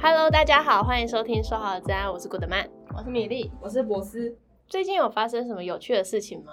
Hello，大家好，欢迎收听说好的资安，我是古德曼，我是米粒，我是博斯。最近有发生什么有趣的事情吗？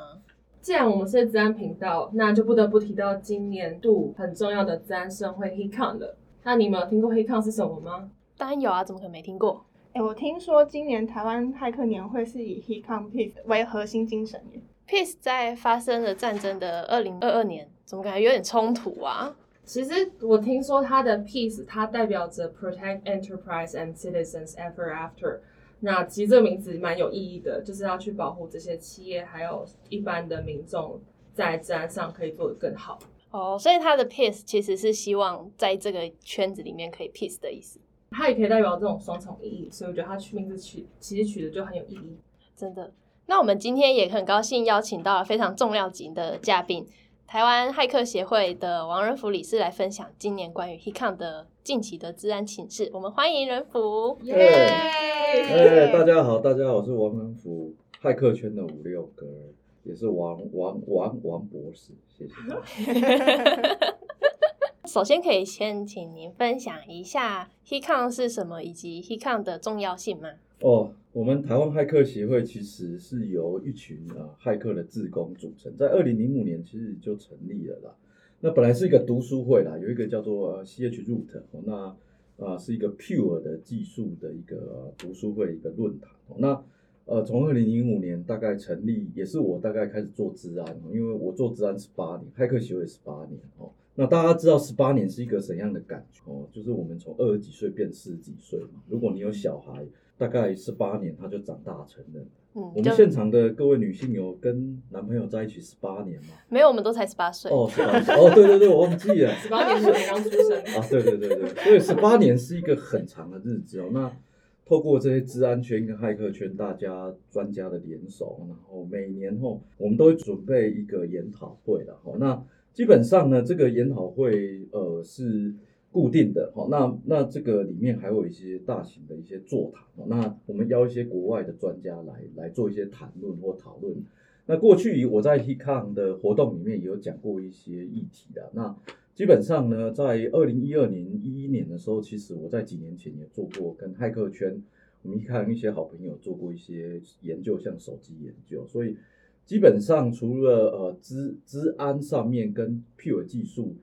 既然我们是资安频道，那就不得不提到今年度很重要的资安盛会 HeatCon 了。那你们有听过 HeatCon 是什么吗？当然有啊，怎么可能没听过？哎、欸，我听说今年台湾骇客年会是以 HeatCon Peace 为核心精神耶。Peace 在发生了战争的二零二二年，怎么感觉有点冲突啊？其实我听说它的 peace，它代表着 protect enterprise and citizens ever after。那其实这个名字蛮有意义的，就是要去保护这些企业还有一般的民众在治安上可以做得更好。哦，所以它的 peace 其实是希望在这个圈子里面可以 peace 的意思。它也可以代表这种双重意义，所以我觉得它取名字取其实取的就很有意义。真的。那我们今天也很高兴邀请到了非常重量级的嘉宾。台湾骇客协会的王仁福理事来分享今年关于 HeatCon 的近期的治安情势，我们欢迎仁福。耶！哎，大家好，大家好，我是王仁福，骇客圈的五六哥，也是王王王王博士，谢谢。首先可以先请您分享一下 HeatCon 是什么，以及 HeatCon 的重要性吗？哦，我们台湾骇客协会其实是由一群啊骇客的志工组成，在二零零五年其实就成立了啦。那本来是一个读书会啦，有一个叫做 CH Root，那啊是一个 Pure 的技术的一个读书会一个论坛。那呃从二零零五年大概成立，也是我大概开始做治安，因为我做治安十八年，骇客协会十八年哦。那大家知道十八年是一个怎样的感觉哦？就是我们从二十几岁变四十几岁嘛。如果你有小孩。大概十八年，他就长大成人。嗯，我们现场的各位女性有跟男朋友在一起十八年吗？没有，我们都才十八岁。哦，十八岁哦，对对对，我忘记了，十八年是刚出生啊。对对对对，所以十八年是一个很长的日子哦。那透过这些治安圈跟骇客圈大家专家的联手，然后每年后我们都会准备一个研讨会的哈。那基本上呢，这个研讨会呃是。固定的哈，那那这个里面还有一些大型的一些座谈，那我们邀一些国外的专家来来做一些谈论或讨论。那过去我在 HeatCon 的活动里面也有讲过一些议题的。那基本上呢，在二零一二年、一一年的时候，其实我在几年前也做过跟骇客圈，我们看一些好朋友做过一些研究，像手机研究。所以基本上除了呃资资安上面跟 Pure 技术。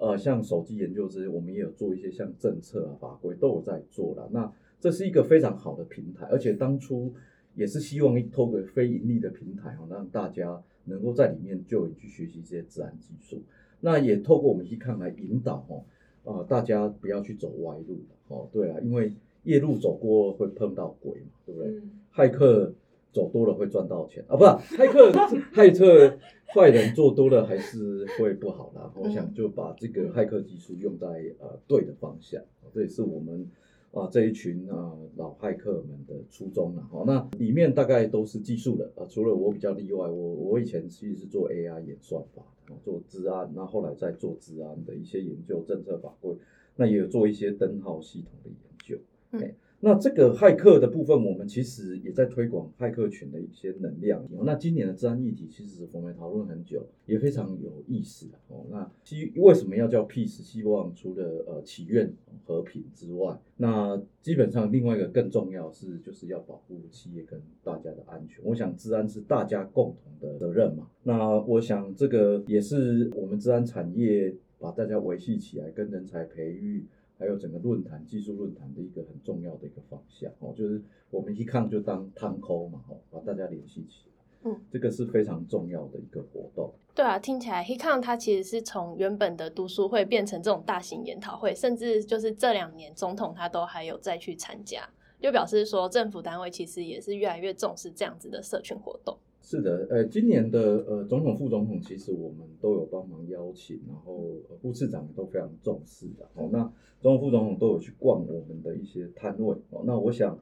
呃，像手机研究这些，我们也有做一些像政策啊、法规都有在做了。那这是一个非常好的平台，而且当初也是希望透过非盈利的平台哈，让大家能够在里面就去学习这些自然技术。那也透过我们 HeatCon 来引导哈，呃，大家不要去走歪路哦。对啊，因为夜路走过会碰到鬼嘛，对不对？骇客走多了会赚到钱啊，不是骇客骇客。坏人做多了还是会不好的，我想就把这个骇客技术用在呃对的方向，这也是我们啊这一群啊老骇客们的初衷了。好，那里面大概都是技术的啊，除了我比较例外，我我以前其实是做 AI 演算法，做资安，那后来在做资安的一些研究、政策法规，那也有做一些灯号系统的研究。嗯。那这个骇客的部分，我们其实也在推广骇客群的一些能量。那今年的治安议题，其实我们讨论很久，也非常有意思哦。那希为什么要叫 Peace？希望除了呃祈愿和平之外，那基本上另外一个更重要是，就是要保护企业跟大家的安全。我想治安是大家共同的责任嘛。那我想这个也是我们治安产业把大家维系起来，跟人才培育。还有整个论坛、技术论坛的一个很重要的一个方向哦，就是我们 HeatCon 就当汤抠嘛，哦，把大家联系起来，嗯，这个是非常重要的一个活动。对啊，听起来 HeatCon 它其实是从原本的读书会变成这种大型研讨会，甚至就是这两年总统他都还有再去参加，就表示说政府单位其实也是越来越重视这样子的社群活动。是的，呃，今年的呃总统、副总统，其实我们都有帮忙邀请，然后副市长都非常重视的。哦，那总统、副总统都有去逛我们的一些摊位。哦，那我想，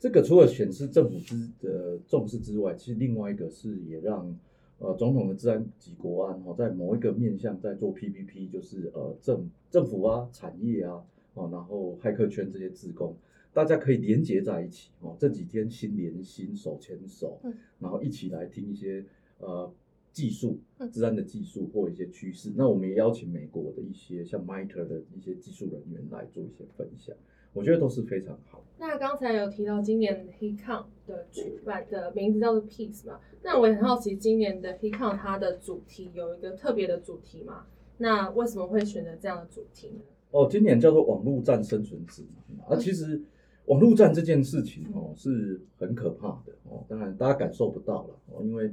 这个除了显示政府之的重视之外，其实另外一个是也让呃总统的治安及国安哦，在某一个面向在做 PPP，就是呃政政府啊、产业啊，哦，然后骇客圈这些志工。大家可以连结在一起哦，这几天心连心、手牵手，然后一起来听一些呃技术、治安的技术或一些趋势。那我们也邀请美国的一些像 MITRE 的一些技术人员来做一些分享。我觉得都是非常好。那刚才有提到今年 HeatCon 的举办的名字叫做 Peace 嘛？那我也很好奇，今年的 HeatCon 它的主题有一个特别的主题嘛？那为什么会选择这样的主题呢？哦，今年叫做网络战生存指南。啊，其实网络战这件事情哦是很可怕的哦，当然大家感受不到了哦，因为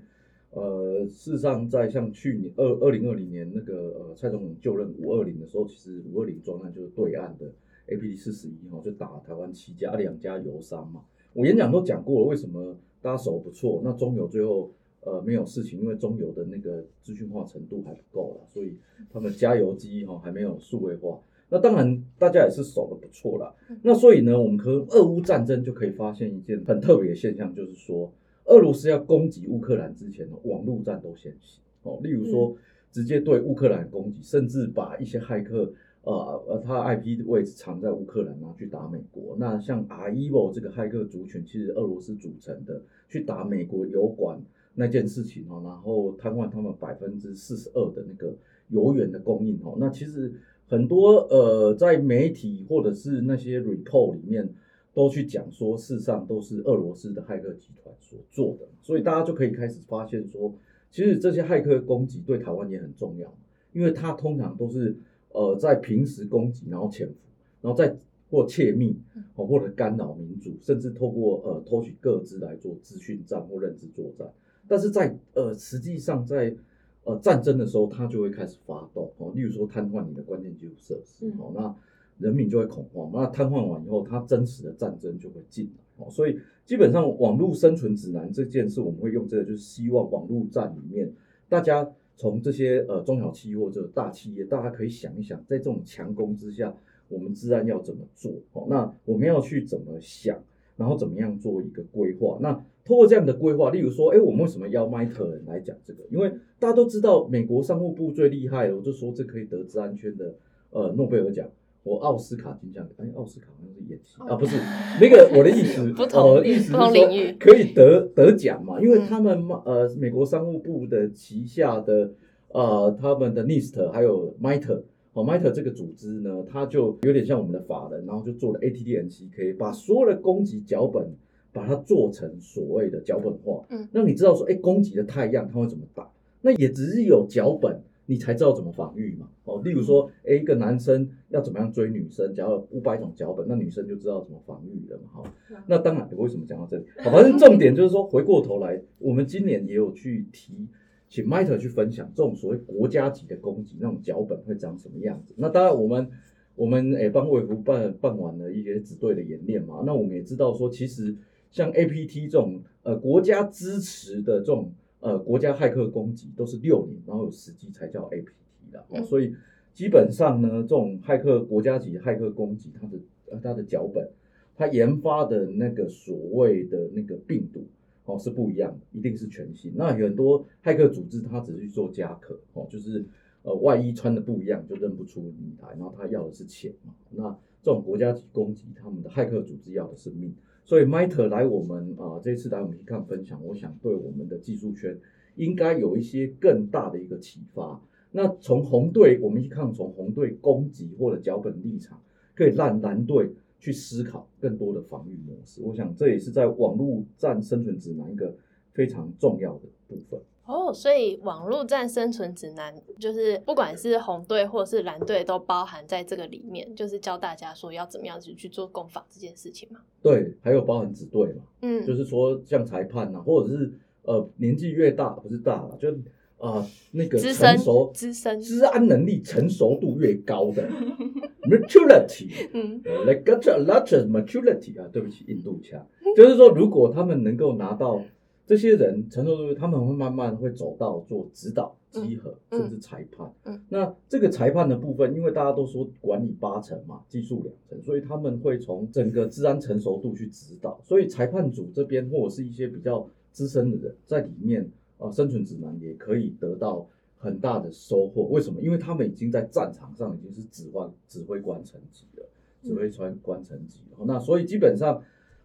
呃，事实上在像去年二二零二零年那个呃蔡总统就任五二零的时候，其实五二零专案就是对岸的。A P D 四十一哈，就打台湾七家两家油商嘛。我演讲都讲过了，为什么大家手不错？那中油最后呃没有事情，因为中油的那个资讯化程度还不够了，所以他们加油机哈还没有数位化。那当然大家也是守得不错啦。那所以呢，我们和俄乌战争就可以发现一件很特别的现象，就是说俄罗斯要攻击乌克兰之前，网络战都先行哦。例如说直接对乌克兰攻击，甚至把一些骇客。呃呃，他 IP 位置藏在乌克兰，然后去打美国。那像 REvil 这个骇客族群，其实俄罗斯组成的，去打美国油管那件事情哦，然后瘫痪他们百分之四十二的那个油源的供应哦。那其实很多呃，在媒体或者是那些 report 里面，都去讲说，事实上都是俄罗斯的骇客集团所做的。所以大家就可以开始发现说，其实这些骇客攻击对台湾也很重要，因为它通常都是。呃，在平时攻击，然后潜伏，然后再或窃密，哦，或者干扰民主，甚至透过呃偷取各自来做资讯战或认知作战。但是在呃实际上在呃战争的时候，它就会开始发动哦，例如说瘫痪你的关键基础设施，哦，那人民就会恐慌。那瘫痪完以后，它真实的战争就会进来。哦，所以基本上网络生存指南这件事，我们会用这个，就是希望网络战里面大家。从这些呃中小企业或者大企业，大家可以想一想，在这种强攻之下，我们自然要怎么做？哦，那我们要去怎么想，然后怎么样做一个规划？那通过这样的规划，例如说，哎，我们为什么要 MITRE 来讲这个？因为大家都知道，美国商务部最厉害的，我就说这可以得治安圈的呃诺贝尔奖。我奥斯卡金像，哎，奥斯卡好像是演戏啊，不是 那个我的意思，不同呃，意思是说可以得得奖嘛，因为他们呃美国商务部的旗下的呃他们的 NIST 还有 MITRE 哦 MITRE 这个组织呢，它就有点像我们的法人，然后就做了以把所有的攻击脚本把它做成所谓的脚本化，嗯，那你知道说，哎，攻击的太阳它会怎么打？那也只是有脚本。你才知道怎么防御嘛？哦，例如说，诶，一个男生要怎么样追女生，假如五百种脚本，那女生就知道怎么防御了嘛。好，那当然，我为什么讲到这里？好，反正重点就是说，回过头来，我们今年也有去提，请 MITRE 去分享这种所谓国家级的攻击那种脚本会长什么样子。那当然，我们我们也帮卫福办办完了一些子队的演练嘛。那我们也知道说，其实像 APT 这种呃国家支持的这种。呃，国家骇客攻击都是六年，然后有时机才叫 APT 的，嗯，所以基本上呢，这种骇客国家级骇客攻击，它的呃它的脚本，它研发的那个所谓的那个病毒哦是不一样的，一定是全新。那很多骇客组织它只是去做加壳哦，就是呃外衣穿的不一样就认不出你来，然后他要的是钱嘛。那这种国家级攻击，他们的骇客组织要的是命。所以 MITRE 来我们啊，这次来我们 HeatCon 分享，我想对我们的技术圈应该有一些更大的一个启发。那从红队，我们一看从红队攻击或者脚本立场，可以让蓝队去思考更多的防御模式。我想这也是在网络战生存指南一个非常重要的部分。哦，所以网络战生存指南就是不管是红队或是蓝队都包含在这个里面，就是教大家说要怎么样子去做攻防这件事情嘛。对，还有包含子队嘛，嗯，就是说像裁判呐、啊，或者是呃年纪越大不是大了，就啊、呃、那个成熟资深治安能力成熟度越高的 maturity，嗯，like got a lot of maturity 啊，对不起，印度腔，就是说如果他们能够拿到。这些人承受，他们会慢慢会走到做指导、集合，甚至裁判。嗯，那这个裁判的部分，因为大家都说管理八成嘛，技术两成，所以他们会从整个治安成熟度去指导。所以裁判组这边或者是一些比较资深的人在里面啊，生存指南也可以得到很大的收获。为什么？因为他们已经在战场上已经是指挥指挥官层级了，指挥官官层级。那所以基本上。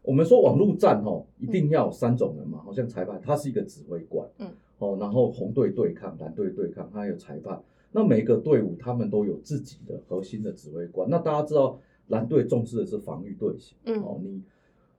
我们说网络战哦，一定要三种人嘛，好像裁判他是一个指挥官，嗯，哦，然后红队对抗，蓝队对抗，他有裁判。那每个队伍他们都有自己的核心的指挥官。那大家知道蓝队重视的是防御队形。嗯，哦，你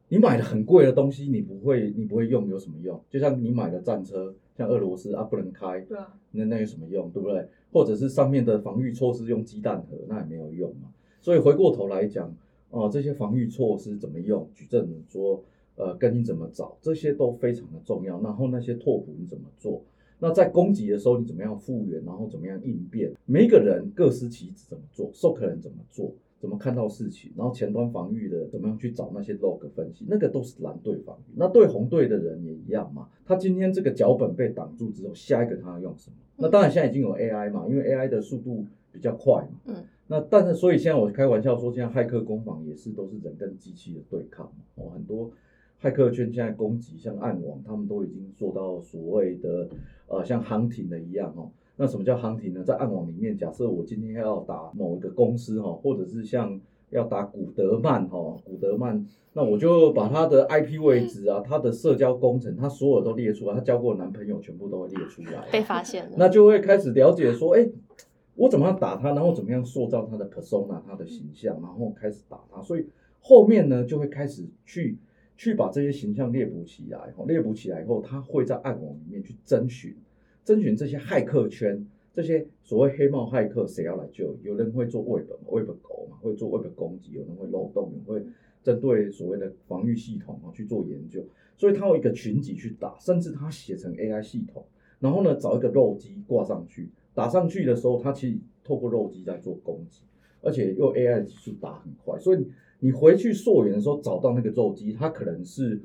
你买的很贵的东西，你不会你不会用有什么用？就像你买的战车，像俄罗斯啊不能开，对啊，那那有什么用？对不对？或者是上面的防御措施用鸡蛋盒，那也没有用嘛。所以回过头来讲，哦、呃，这些防御措施怎么用？矩阵说，呃，跟你怎么找，这些都非常的重要。然后那些拓扑你怎么做？那在攻击的时候你怎么样复原？然后怎么样应变？每一个人各司其职，怎么做？授课人怎么做？怎么看到事情？然后前端防御的怎么样去找那些 log 分析？那个都是蓝队防御。那对红队的人也一样嘛。他今天这个脚本被挡住之后，下一个他要用什么？那当然现在已经有 AI 嘛，因为 AI 的速度比较快嘛。嗯。那但是所以现在我开玩笑说，现在骇客攻防也是都是人跟机器的对抗哦。很多骇客圈现在攻击像暗网，他们都已经做到所谓的呃像 hunting 的一样哦。那什么叫 hunting 呢？在暗网里面，假设我今天要打某一个公司哈，或者是像要打古德曼哈，古德曼，那我就把他的 IP 位置啊，他的社交工程，他所有都列出来，他交过的男朋友全部都会列出来，被发现了，那就会开始了解说，哎，我怎么样打他，然后怎么样塑造他的 persona，他的形象，然后开始打他，所以后面呢就会开始去去把这些形象猎捕起来，猎捕起来以后，他会在暗网里面去征询。征询这些骇客圈，这些所谓黑帽骇客，谁要来救？有人会做 Web Web 狗嘛，会做 Web 攻击，有人会漏洞，有人会针对所谓的防御系统啊去做研究。所以他有一个群集去打，甚至他写成 AI 系统，然后呢找一个肉鸡挂上去，打上去的时候，他其实透过肉鸡在做攻击，而且用 AI 的技术打很快。所以你回去溯源的时候找到那个肉鸡，它可能是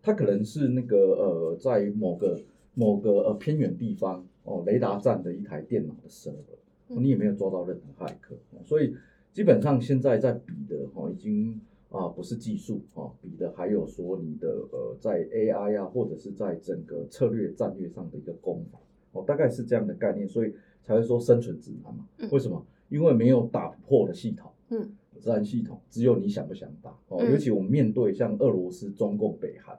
它可能是那个呃在某个。某个呃偏远地方哦，雷达站的一台电脑的 server，你也没有抓到任何骇客，所以基本上现在在比的哈，已经啊不是技术哦，比的还有说你的呃在 AI 啊，或者是在整个策略战略上的一个攻防哦，大概是这样的概念，所以才会说生存指南嘛。为什么？因为没有打破的系统，嗯，自然系统只有你想不想打哦，尤其我们面对像俄罗斯、中共、北韩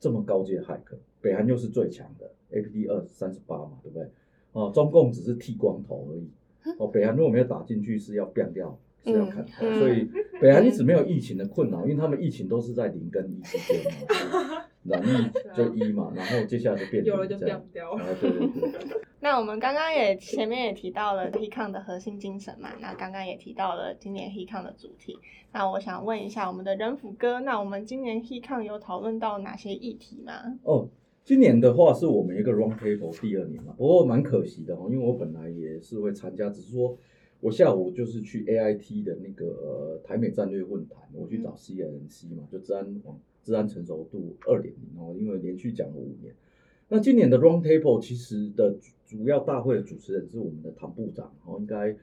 这么高阶骇客，北韩又是最强的。APT 二三十八嘛，对不对？哦，中共只是剃光头而已。哦，北韩如果没有打进去，是要变掉，是要砍头。嗯、所以北韩一直没有疫情的困扰，因为他们疫情都是在零跟一之间嘛，染疫就一嘛，然后接下来就变掉，有了就变掉。对对对。那我们刚刚也前面也提到了 HealthCON 的核心精神嘛，那刚刚也提到了今年 HealthCON 的主题。那我想问一下我们的仁甫哥，那我们今年 HealthCON 有讨论到哪些议题吗？哦。今年的话是我们一个 round table 第二年嘛，不过蛮可惜的哦，因为我本来也是会参加，只是说我下午就是去 AIT 的那个、呃、台美战略论坛，我去找 CNC 嘛，就资安网资安成熟度二点零哦，因为连续讲了五年。那今年的 round table 其实的主要大会的主持人是我们的唐部长哦，应该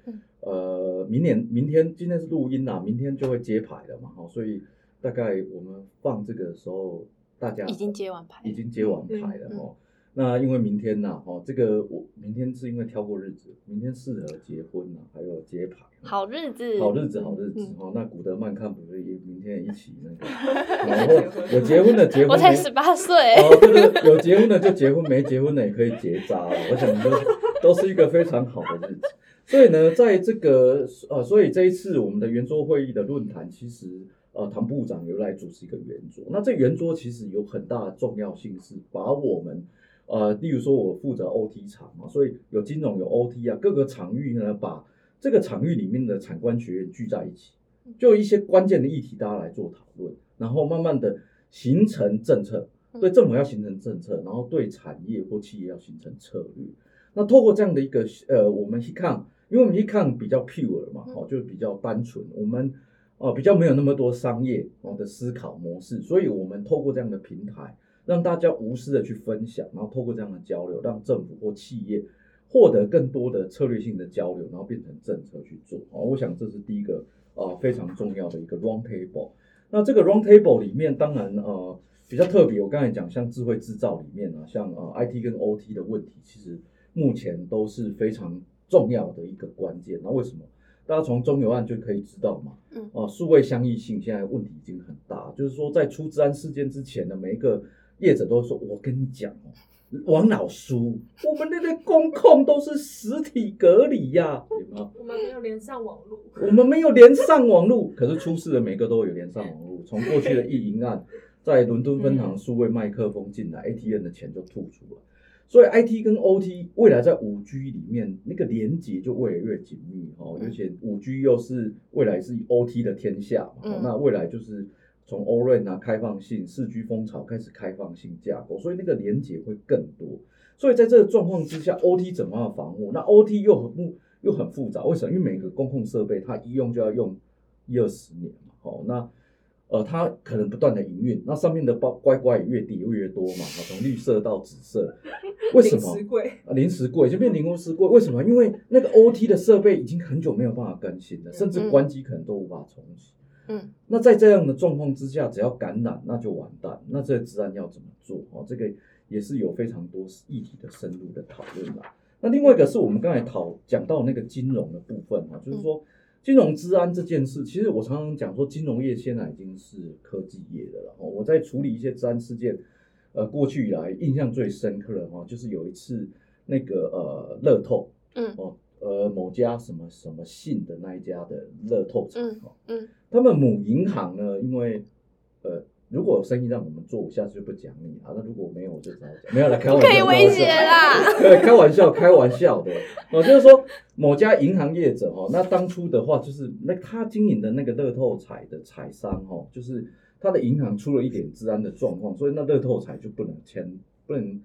呃明年明天今天是录音啦，明天就会揭牌了嘛，哦，所以大概我们放这个的时候。大家已经接完牌，已经接完牌了哦。那因为明天呐，哦，这个我明天是因为挑过日子，明天适合结婚呐，还有接牌。好日子，好日子，好日子哦。那古德曼看不是也明天也一起那个，然后有结婚的结婚，我才十八岁。哦，对对，有结婚的就结婚，没结婚的也可以结扎了。我想都都是一个非常好的日子。所以呢，在这个呃，所以这一次我们的圆桌会议的论坛，其实。呃，唐部长由来主持一个圆桌，那这圆桌其实有很大的重要性，是把我们，呃，例如说我负责 OT 厂嘛，所以有金融有 OT 啊，各个场域呢，把这个场域里面的产官学院聚在一起，就一些关键的议题，大家来做讨论，然后慢慢的形成政策，对政府要形成政策，然后对产业或企业要形成策略。那透过这样的一个呃，我们去看，因为我们去看比较 pure 嘛，哦，就比较单纯，我们。哦，比较没有那么多商业哦的思考模式，所以我们透过这样的平台，让大家无私的去分享，然后透过这样的交流，让政府或企业获得更多的策略性的交流，然后变成政策去做。哦，我想这是第一个呃非常重要的一个 round table。那这个 round table 里面，当然呃比较特别，我刚才讲像智慧制造里面呢，像呃 IT 跟 OT 的问题，其实目前都是非常重要的一个关键。那为什么？大家从中油案就可以知道嘛，嗯，哦，数位相异性现在问题已经很大，就是说在出治安事件之前的每一个业者都说，我跟你讲哦，王老叔，我们那个公控都是实体隔离呀、啊，有吗？我们没有连上网络，我们没有连上网络，可是出事的每个都有连上网络。从过去的意淫案，在伦敦分行数位麦克风进来，ATM 的钱就吐出了。所以 IT 跟 OT 未来在五 G 里面那个连接就越来越紧密哦，而且五 G 又是未来是 OT 的天下嘛，那未来就是。从 O-RAN 啊，开放性四 G 风潮开始开放性架构，所以那个连接会更多。所以在这个状况之下，OT 怎么样防护？那 OT 又很又很复杂，为什么？因为每个公共设备它一用就要用一二十年嘛。好，那呃它可能不断的营运，那上面的包乖乖也越叠越，越多嘛。从绿色到紫色，为什么？临时柜啊，临时柜就变临时柜，为什么？因为那个 OT 的设备已经很久没有办法更新了，甚至关机可能都无法重启。嗯，那在这样的状况之下，只要感染，那就完蛋。那这个资安要怎么做？哦，这个也是有非常多议题的深入的讨论啦。那另外一个是我们刚才讨讲到那个金融的部分哈，就是说金融治安这件事，其实我常常讲说，金融业现在已经是科技业的了。哦，我在处理一些治安事件，呃，过去以来印象最深刻的哈，就是有一次那个呃乐透，嗯哦。呃，某家什么什么信的那一家的乐透厂，嗯，嗯，他们母银行呢，因为呃，如果有生意让我们做，我下次就不讲你啊。那如果没有，我就只好讲，没有了开玩笑，可以威胁啦，对，开玩笑，开玩笑的。哦，就是说某家银行业者哦，那当初的话就是那他经营的那个乐透彩的彩商哦，就是他的银行出了一点治安的状况，所以那乐透彩就不能签，不能。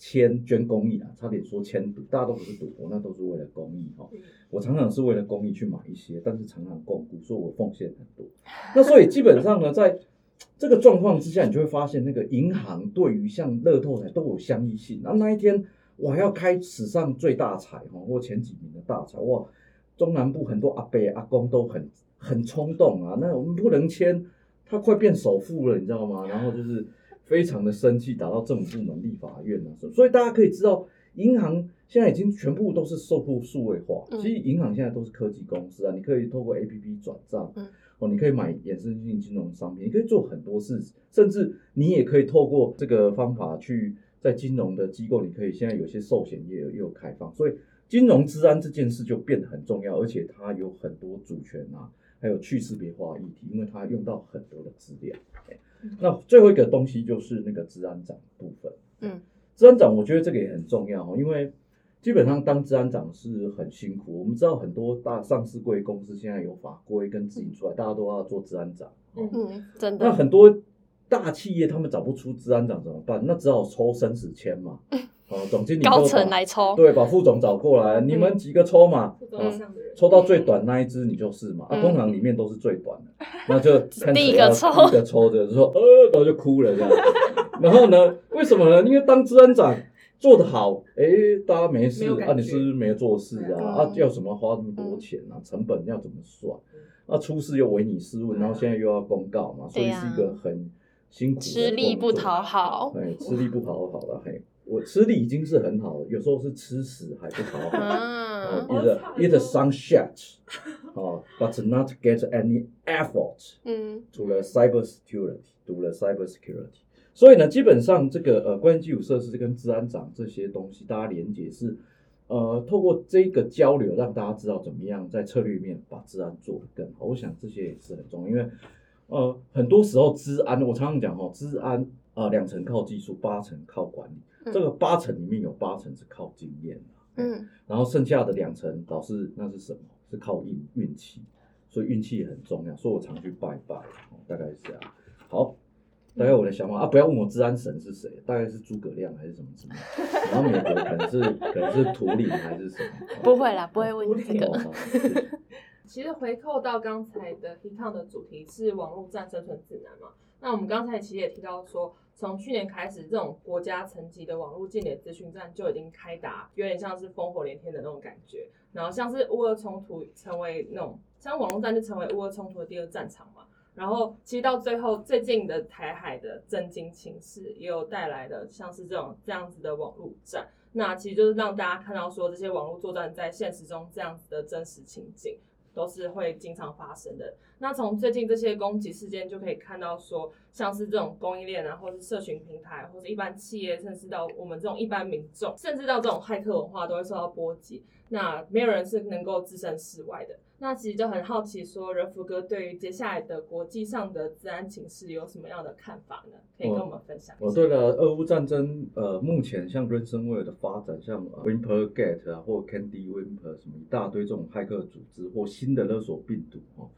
签捐公益啊，差点说签赌，大家都不是赌博，那都是为了公益哈。我常常是为了公益去买一些，但是常常摃龟，所以我奉献很多。那所以基本上呢，在这个状况之下，你就会发现那个银行对于像乐透彩都有相依性。然后那一天我还要开史上最大彩哈，或前几名的大彩哇，中南部很多阿伯阿公都很很冲动啊，那我们不能签，他快变首富了，你知道吗？然后就是。非常的生气，打到政府部门、立法院啊，所以大家可以知道，银行现在已经全部都是受户数位化。其实银行现在都是科技公司啊，你可以透过 APP 转账，哦，你可以买衍生性金融商品，你可以做很多事，甚至你也可以透过这个方法去在金融的机构，你可以现在有些寿险业也有开放，所以金融治安这件事就变得很重要，而且它有很多主权啊，还有去识别化议题，因为它用到很多的资料。那最后一个东西就是那个治安长部分。嗯，资安长我觉得这个也很重要，因为基本上当治安长是很辛苦。我们知道很多大上市贵公司现在有法规跟指引出来，大家都要做治安长。嗯，真的。那很多大企业他们找不出治安长怎么办？那只好抽生死签嘛。哦，总经理高层来抽，对，把副总找过来，你们几个抽嘛。嗯。抽到最短那一只你就是嘛，啊，通常里面都是最短的，那就 第一个抽，第一个抽的就说呃，然后就哭了这样。然后呢，为什么呢？因为当资安长做得好，哎，大家没事啊，你是不是没做事啊？啊，要什么花那么多钱啊？成本要怎么算？那，出事又唯你是问，然后现在又要公告嘛，所以是一个很辛苦的，吃力不讨好，哎，吃力不讨好了，嘿。我吃力已经是很好了，有时候是吃屎还不讨好。啊，either either some shit，啊，but not get any effort。嗯，除了 cyber security，读了 cyber security，所以呢，基本上这个呃，关于基础设施跟治安长这些东西，大家连接是呃，透过这个交流，让大家知道怎么样在策略面把治安做得更好。我想这些也是很重要，因为呃，很多时候治安，我常常讲哦，治安啊，呃，两成靠技术，八成靠管理。这个八成里面有八成是靠经验的，嗯，然后剩下的两成老师那是什么？是靠运运气，所以运气也很重要。所以我常去拜拜，大概是这样。好，大概我的想法啊，不要问我治安神是谁，大概是诸葛亮还是什么之类的。然后美国可能是可能是图灵还是什么？不会啦，不会问这个。其实回扣到刚才的 HealthCON 的主题是网络战生存指南嘛？那我们刚才其实也提到说。从去年开始，这种国家层级的网络间谍资讯战就已经开打，有点像是烽火连天的那种感觉。然后像是乌俄冲突成为那种，像网络战就成为乌俄冲突的第二战场嘛。然后其实到最后，最近的台海的震惊情势也有带来的像是这种这样子的网络战。那其实就是让大家看到说，这些网络作战在现实中这样子的真实情景。都是会经常发生的。那从最近这些攻击事件就可以看到说，说像是这种供应链啊，或是社群平台，或者一般企业，甚至到我们这种一般民众，甚至到这种骇客文化都会受到波及。那没有人是能够置身事外的。那其实就很好奇，说仁福哥对于接下来的国际上的治安情势有什么样的看法呢？可以跟我们分享一下。哦，对了，俄乌战争，呃，目前像 ransomware 的发展，像 Whimpergate 啊，或 Candy Whimper 什么一大堆这种骇客组织或新的勒索病毒哦，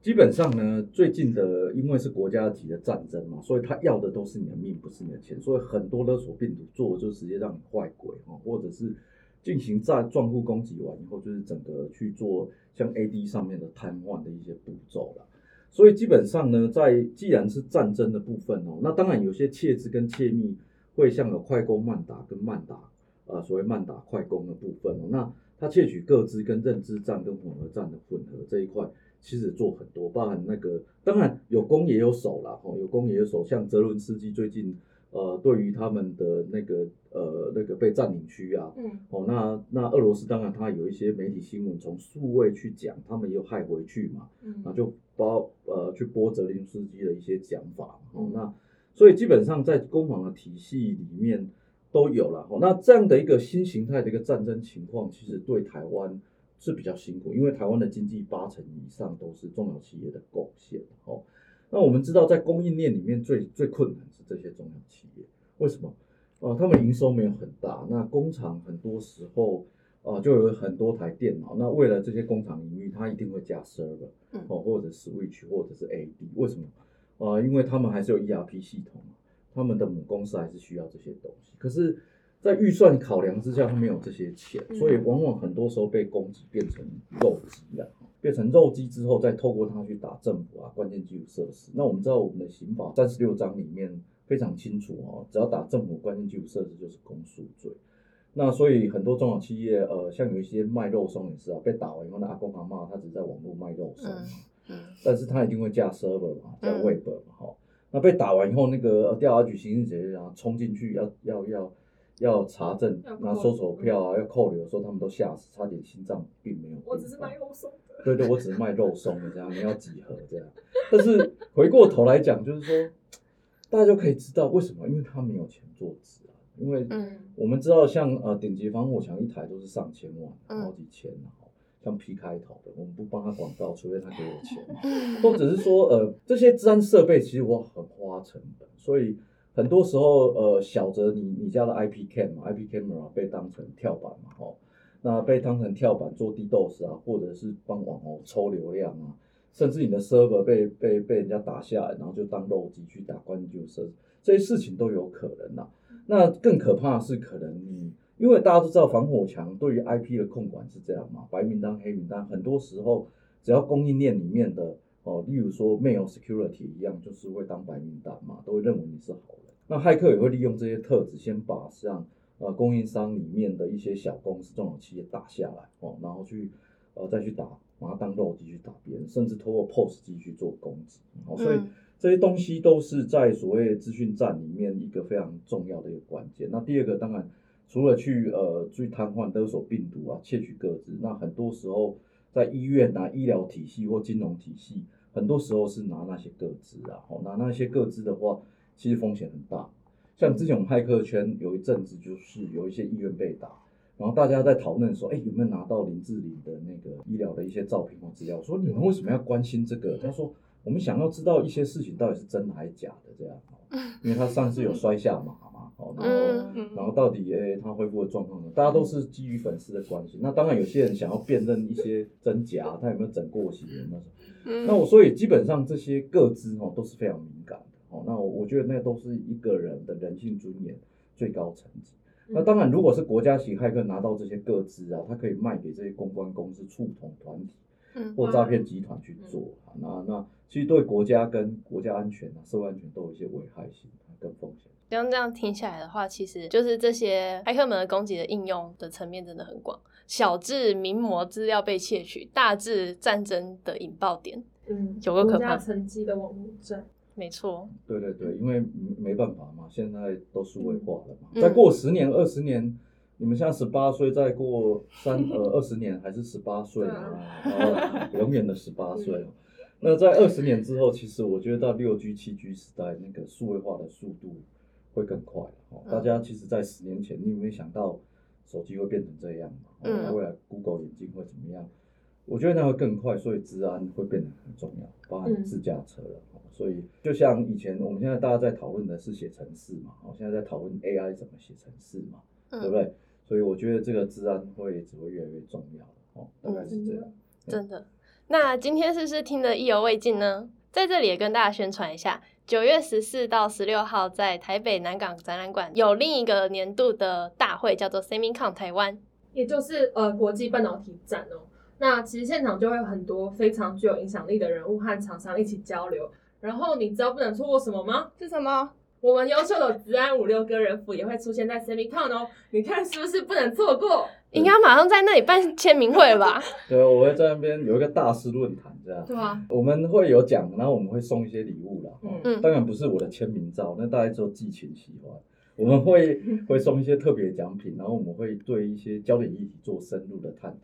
基本上呢，最近的因为是国家级的战争嘛，所以他要的都是你的命，不是你的钱，所以很多勒索病毒做的就直接让你坏鬼哦，或者是。进行在账户攻击完以后，就是整个去做像 AD 上面的瘫痪的一些步骤了。所以基本上呢，在既然是战争的部分哦，那当然有些窃知跟窃密会像有快攻慢打跟慢打，呃，所谓慢打快攻的部分哦，那它窃取各资跟认知战跟混合战的混合这一块，其实做很多，包含那个当然有攻也有守啦，哦，有攻也有守，像泽伦斯基最近。呃，对于他们的那个呃那个被占领区啊，嗯，哦，那那俄罗斯当然他有一些媒体新闻从数位去讲，他们也有骇回去嘛，嗯，那就包呃去播泽林斯基的一些讲法，哦，那所以基本上在攻防的体系里面都有了，哦，那这样的一个新形态的一个战争情况，其实对台湾是比较辛苦，因为台湾的经济八成以上都是重要企业的贡献，哦。那我们知道，在供应链里面最最困难是这些中小企业，为什么？啊、呃，他们营收没有很大，那工厂很多时候啊、呃、就有很多台电脑，那为了这些工厂营运，它一定会加 server，哦，或者 switch，或者是 AD，为什么？啊、呃，因为他们还是有 ERP 系统，他们的母公司还是需要这些东西，可是，在预算考量之下，他没有这些钱，所以往往很多时候被供给变成肉鸡了。变成肉鸡之后，再透过它去打政府啊，关键基础设施。那我们知道我们的刑法三十六章里面非常清楚哦，只要打政府关键基础设施就是公诉罪。那所以很多中小企业，呃，像有一些卖肉松也是啊，被打完以后，那阿公阿妈他只在网络卖肉松，嗯，但是他一定会架 server 嘛，架 web 嘛，哈。那被打完以后，那个调查局刑事局啊，冲进去要要要要查证，拿收手票啊，要扣留的时候，他们都吓死，差点心脏病没有。我只是卖肉松。对对，我只是卖肉松的这样，你要几盒这样。但是回过头来讲，就是说，大家就可以知道为什么，因为他没有钱做资啊。因为我们知道像，像呃顶级防火墙一台都是上千万，好几千，像 P 开头的，我们不帮他广告，除非他给我钱。或者是说，呃，这些治安设备其实我很花成本，所以很多时候，呃，小则你你家的 IP cam 嘛，IP camera 被当成跳板嘛，哦。那被当成跳板做 DDoS 啊，或者是帮网红抽流量啊，甚至你的 server 被被被人家打下来，然后就当肉鸡去打关键设施，这些事情都有可能呐。那更可怕的是，可能你因为大家都知道防火墙对于 IP 的控管是这样嘛，白名单、黑名单，很多时候只要供应链里面的哦，例如说 Mail Security 一样，就是会当白名单嘛，都会认为你是好人。那骇客也会利用这些特质，先把像。呃，供应商里面的一些小公司、中小企业打下来哦，然后去呃再去打，把它当肉机去打别人，甚至通过 POS 机去做攻击。哦，所以这些东西都是在所谓资讯战里面一个非常重要的一个关键。那第二个，当然除了去呃去瘫痪勒索病毒啊、窃取个资，那很多时候在医院啊、医疗体系或金融体系，很多时候是拿那些个资啊，哦，拿那些个资的话，其实风险很大。像之前我们骇客圈有一阵子，就是有一些医院被打，然后大家在讨论说，哎，有没有拿到林志玲的那个医疗的一些照片或资料？我说你们为什么要关心这个？他说我们想要知道一些事情到底是真的还是假的，这样，因为他上次有摔下马嘛，哦，然后然后到底哎他恢复的状况呢？大家都是基于粉丝的关系。那当然有些人想要辨认一些真假，他有没有整过型那种。那我所以基本上这些个资哦都是非常敏感的。哦，那我我觉得那都是一个人的人性尊严最高层级。嗯、那当然，如果是国家型骇客拿到这些个资啊，他可以卖给这些公关公司、触统团体或诈骗集团去做。嗯、那那其实对国家跟国家安全啊、社会安全都有一些危害性跟风险。刚刚这样听下来的话，其实就是这些骇客们的攻击的应用的层面真的很广，小至名模资料被窃取，大至战争的引爆点，嗯，有个可怕层级的网络战。没错，对对对，因为没办法嘛，现在都数位化了嘛。嗯、再过十年、二十年，你们现在十八岁，再过三呃二十年还是十八岁啊，然后 永远的十八岁。那在二十年之后，其实我觉得到六 G、七 G 时代，那个数位化的速度会更快。大家其实，在十年前，你有没有想到手机会变成这样嘛？嗯。未来 Google 眼镜会怎么样？我觉得那会更快，所以治安会变得很重要，包含自驾车了。所以就像以前，我们现在大家在讨论的是写程式嘛，我现在在讨论 AI 怎么写程式嘛，对不对？所以我觉得这个治安会只会越来越重要哦，大概是这样。真的。那今天是不是听得意犹未尽呢？在这里也跟大家宣传一下，九月十四到十六号在台北南港展览馆有另一个年度的大会，叫做 SEMICON 台湾，也就是呃国际半导体展哦。那其实现场就会有很多非常具有影响力的人物和厂商一起交流。然后你知道不能错过什么吗？是什么？我们优秀的资安五六哥人辅也会出现在 SEMICON 哦，你看是不是不能错过？应该马上在那里办签名会了吧？对，我会在那边有一个大师论坛，这样。对啊。我们会有奖，然后我们会送一些礼物啦。嗯。当然不是我的签名照，那大家就寄情喜欢。我们会 会送一些特别奖品，然后我们会对一些焦点议题做深入的探讨。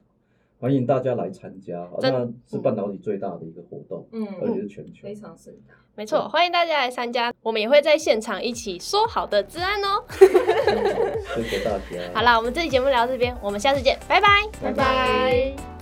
欢迎大家来参加，那是半导体最大的一个活动，嗯，而且是全球，非常盛大。没错，欢迎大家来参加，我们也会在现场一起说好的治安哦。谢谢大家。好啦，我们这期节目聊到这边，我们下次见，拜拜，拜拜。